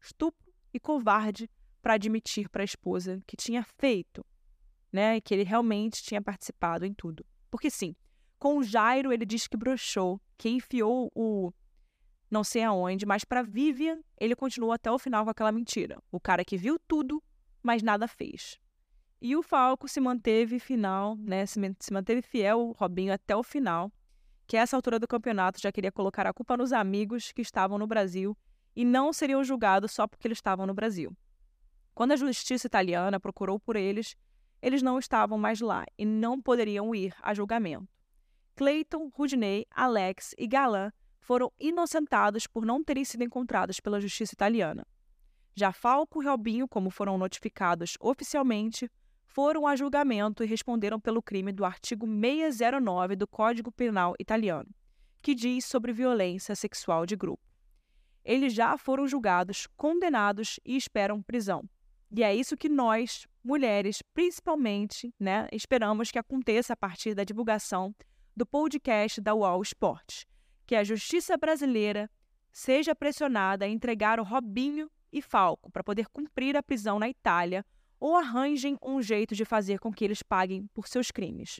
estupro e covarde para admitir para a esposa que tinha feito, né? E que ele realmente tinha participado em tudo. Porque sim, com o Jairo ele diz que broxou, que enfiou o não sei aonde, mas para Vivian, ele continuou até o final com aquela mentira. O cara que viu tudo, mas nada fez. E o Falco se manteve final, né, se, manteve fiel Robinho até o final, que a essa altura do campeonato já queria colocar a culpa nos amigos que estavam no Brasil e não seriam julgados só porque eles estavam no Brasil. Quando a justiça italiana procurou por eles, eles não estavam mais lá e não poderiam ir a julgamento. Clayton, Rudney, Alex e Galan foram inocentados por não terem sido encontrados pela justiça italiana. Já Falco e Robinho, como foram notificados oficialmente, foram a julgamento e responderam pelo crime do artigo 609 do Código Penal italiano, que diz sobre violência sexual de grupo. Eles já foram julgados, condenados e esperam prisão. E é isso que nós, mulheres, principalmente, né, esperamos que aconteça a partir da divulgação do podcast da UOL Esportes, que a justiça brasileira seja pressionada a entregar o Robinho e Falco para poder cumprir a prisão na Itália ou arranjem um jeito de fazer com que eles paguem por seus crimes.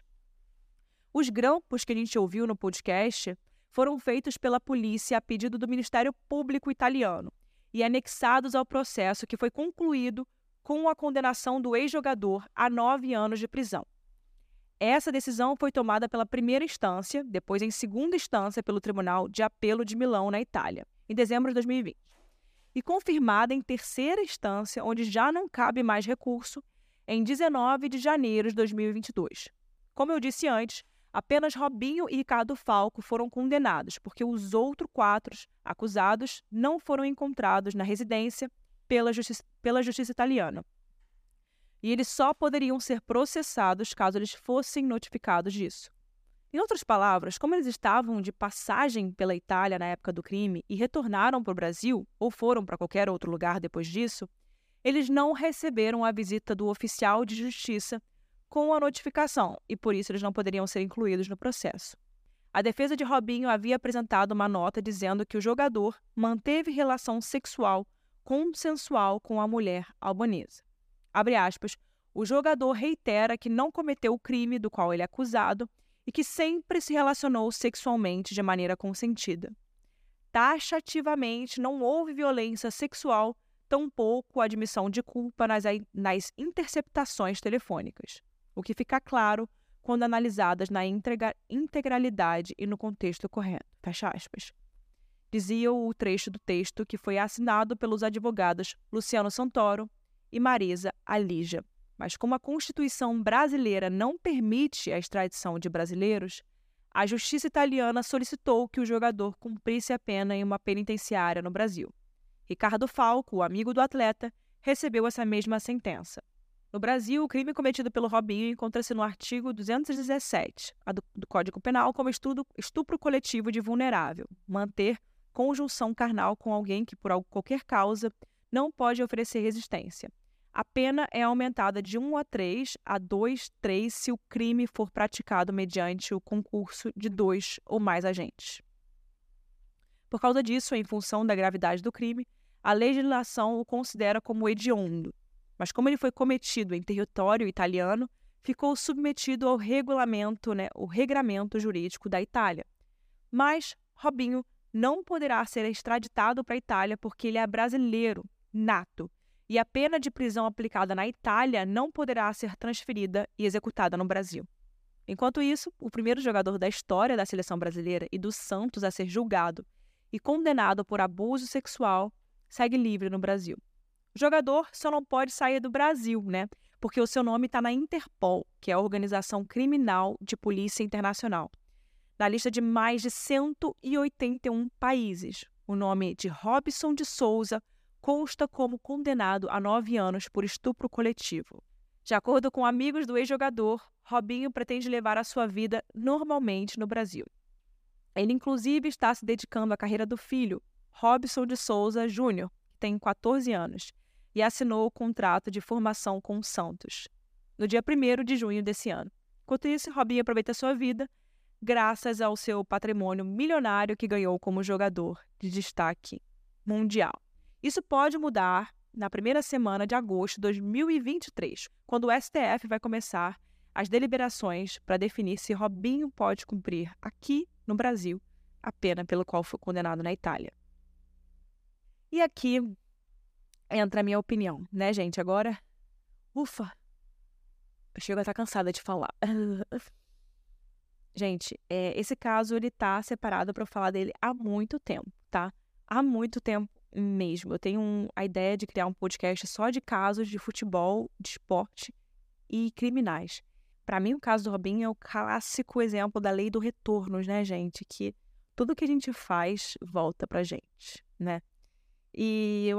Os grampos que a gente ouviu no podcast foram feitos pela polícia a pedido do Ministério Público italiano e anexados ao processo que foi concluído com a condenação do ex-jogador a nove anos de prisão. Essa decisão foi tomada pela primeira instância, depois em segunda instância pelo Tribunal de Apelo de Milão, na Itália, em dezembro de 2020, e confirmada em terceira instância, onde já não cabe mais recurso, em 19 de janeiro de 2022. Como eu disse antes, apenas Robinho e Ricardo Falco foram condenados, porque os outros quatro acusados não foram encontrados na residência pela justiça, pela justiça italiana e eles só poderiam ser processados caso eles fossem notificados disso. Em outras palavras, como eles estavam de passagem pela Itália na época do crime e retornaram para o Brasil, ou foram para qualquer outro lugar depois disso, eles não receberam a visita do oficial de justiça com a notificação e por isso eles não poderiam ser incluídos no processo. A defesa de Robinho havia apresentado uma nota dizendo que o jogador manteve relação sexual consensual com a mulher albanesa. Abre aspas, o jogador reitera que não cometeu o crime do qual ele é acusado e que sempre se relacionou sexualmente de maneira consentida. Taxativamente, não houve violência sexual tampouco admissão de culpa nas, nas interceptações telefônicas, o que fica claro quando analisadas na integralidade e no contexto correto. Fecha aspas. Dizia o trecho do texto que foi assinado pelos advogados Luciano Santoro e Marisa Alija. Mas como a Constituição brasileira não permite a extradição de brasileiros, a justiça italiana solicitou que o jogador cumprisse a pena em uma penitenciária no Brasil. Ricardo Falco, o amigo do atleta, recebeu essa mesma sentença. No Brasil, o crime cometido pelo Robinho encontra-se no artigo 217 do, do Código Penal como estudo, estupro coletivo de vulnerável, manter conjunção carnal com alguém que, por qualquer causa, não pode oferecer resistência. A pena é aumentada de 1 a 3 a 2, 3 se o crime for praticado mediante o concurso de dois ou mais agentes. Por causa disso, em função da gravidade do crime, a legislação o considera como hediondo, mas como ele foi cometido em território italiano, ficou submetido ao regulamento, né, o regramento jurídico da Itália. Mas Robinho não poderá ser extraditado para a Itália porque ele é brasileiro, nato, e a pena de prisão aplicada na Itália não poderá ser transferida e executada no Brasil. Enquanto isso, o primeiro jogador da história da seleção brasileira e do Santos a ser julgado e condenado por abuso sexual segue livre no Brasil. O jogador só não pode sair do Brasil, né? Porque o seu nome está na Interpol, que é a organização criminal de polícia internacional. Na lista de mais de 181 países, o nome de Robson de Souza consta como condenado a nove anos por estupro coletivo. De acordo com amigos do ex-jogador, Robinho pretende levar a sua vida normalmente no Brasil. Ele, inclusive, está se dedicando à carreira do filho, Robson de Souza Júnior, que tem 14 anos, e assinou o contrato de formação com o Santos, no dia 1 de junho desse ano. Enquanto isso, Robinho aproveita sua vida graças ao seu patrimônio milionário que ganhou como jogador de destaque mundial. Isso pode mudar na primeira semana de agosto de 2023, quando o STF vai começar as deliberações para definir se Robinho pode cumprir aqui no Brasil a pena pelo qual foi condenado na Itália. E aqui entra a minha opinião, né, gente? Agora, ufa, eu chego a estar cansada de falar. *laughs* gente, é, esse caso ele tá separado para falar dele há muito tempo, tá? Há muito tempo mesmo. Eu tenho um, a ideia de criar um podcast só de casos de futebol, de esporte e criminais. Para mim, o caso do Robinho é o clássico exemplo da lei do retorno, né, gente? Que tudo que a gente faz volta pra gente, né? E eu,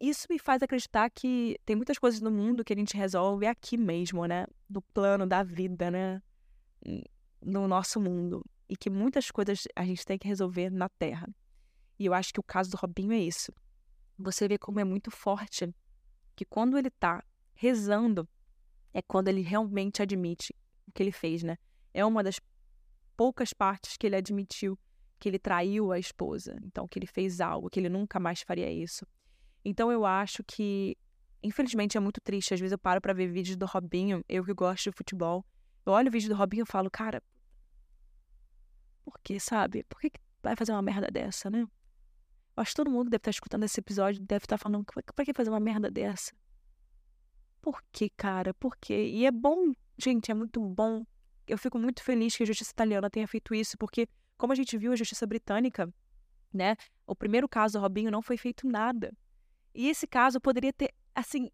isso me faz acreditar que tem muitas coisas no mundo que a gente resolve aqui mesmo, né? No plano da vida, né? No nosso mundo. E que muitas coisas a gente tem que resolver na Terra. E eu acho que o caso do Robinho é isso. Você vê como é muito forte que quando ele tá rezando, é quando ele realmente admite o que ele fez, né? É uma das poucas partes que ele admitiu que ele traiu a esposa, então que ele fez algo, que ele nunca mais faria isso. Então eu acho que, infelizmente, é muito triste. Às vezes eu paro para ver vídeos do Robinho, eu que gosto de futebol. Eu olho o vídeo do Robinho e falo, cara, por que, sabe? Por que, que vai fazer uma merda dessa, né? Eu acho que todo mundo deve estar escutando esse episódio, deve estar falando, pra que fazer uma merda dessa? Por que, cara? Por quê? E é bom, gente, é muito bom. Eu fico muito feliz que a justiça italiana tenha feito isso, porque como a gente viu, a justiça britânica, né? O primeiro caso Robinho não foi feito nada. E esse caso poderia ter, assim,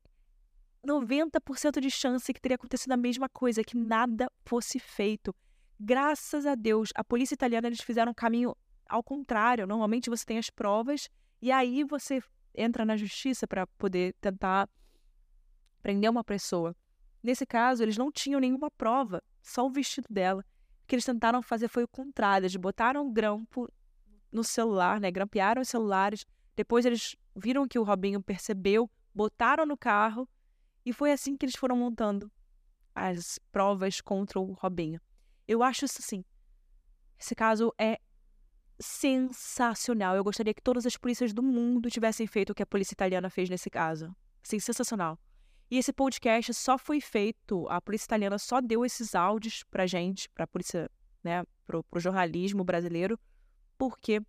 90% de chance que teria acontecido a mesma coisa, que nada fosse feito. Graças a Deus, a polícia italiana eles fizeram um caminho ao contrário. Normalmente você tem as provas e aí você entra na justiça para poder tentar prender uma pessoa. Nesse caso, eles não tinham nenhuma prova, só o vestido dela que eles tentaram fazer foi o contrário. Eles botaram um grampo no celular, né? Grampearam os celulares. Depois eles viram que o Robinho percebeu, botaram no carro e foi assim que eles foram montando as provas contra o Robinho. Eu acho isso assim. Esse caso é sensacional. Eu gostaria que todas as polícias do mundo tivessem feito o que a polícia italiana fez nesse caso. Assim, sensacional. E esse podcast só foi feito, a polícia italiana só deu esses áudios pra gente, pra polícia, né, pro, pro jornalismo brasileiro, porque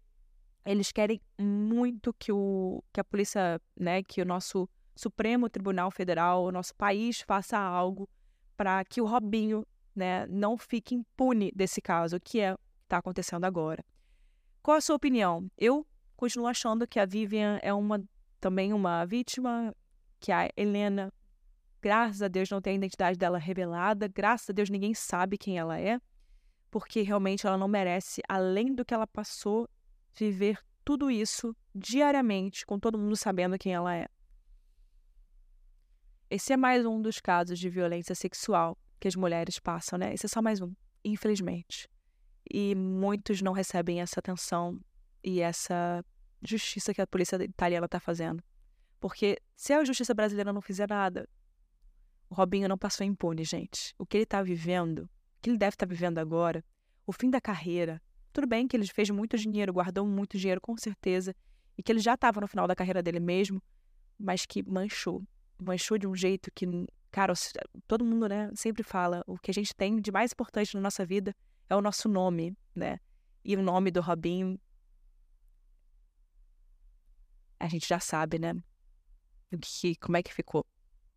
Eles querem muito que, o, que a polícia, né, que o nosso Supremo Tribunal Federal, o nosso país faça algo para que o Robinho, né, não fique impune desse caso, que é está acontecendo agora. Qual a sua opinião? Eu continuo achando que a Vivian é uma também uma vítima, que a Helena, graças a Deus, não tem a identidade dela revelada, graças a Deus ninguém sabe quem ela é, porque realmente ela não merece, além do que ela passou, viver tudo isso diariamente, com todo mundo sabendo quem ela é. Esse é mais um dos casos de violência sexual que as mulheres passam, né? Esse é só mais um, infelizmente. E muitos não recebem essa atenção e essa justiça que a polícia italiana está fazendo. Porque se a justiça brasileira não fizer nada, o Robinho não passou impune, gente. O que ele está vivendo, o que ele deve estar tá vivendo agora, o fim da carreira. Tudo bem que ele fez muito dinheiro, guardou muito dinheiro, com certeza, e que ele já estava no final da carreira dele mesmo, mas que manchou. Manchou de um jeito que, cara, todo mundo né, sempre fala: o que a gente tem de mais importante na nossa vida é o nosso nome, né? E o nome do Robinho a gente já sabe, né? Que, como é que ficou.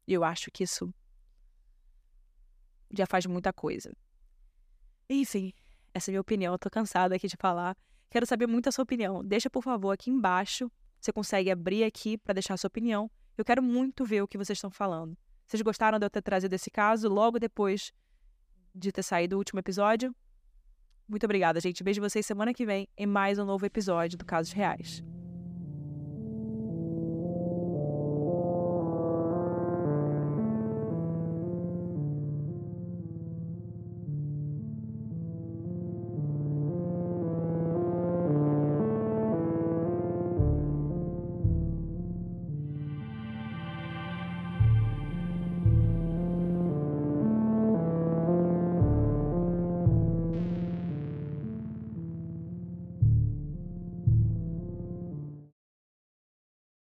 Eu acho que isso já faz muita coisa. Enfim, essa é a minha opinião. Eu tô cansada aqui de falar. Quero saber muito a sua opinião. Deixa, por favor, aqui embaixo. Você consegue abrir aqui para deixar a sua opinião. Eu quero muito ver o que vocês estão falando. Vocês gostaram de eu ter trazido esse caso logo depois de ter saído o último episódio? Muito obrigada, gente. Beijo vocês semana que vem em mais um novo episódio do Casos Reais.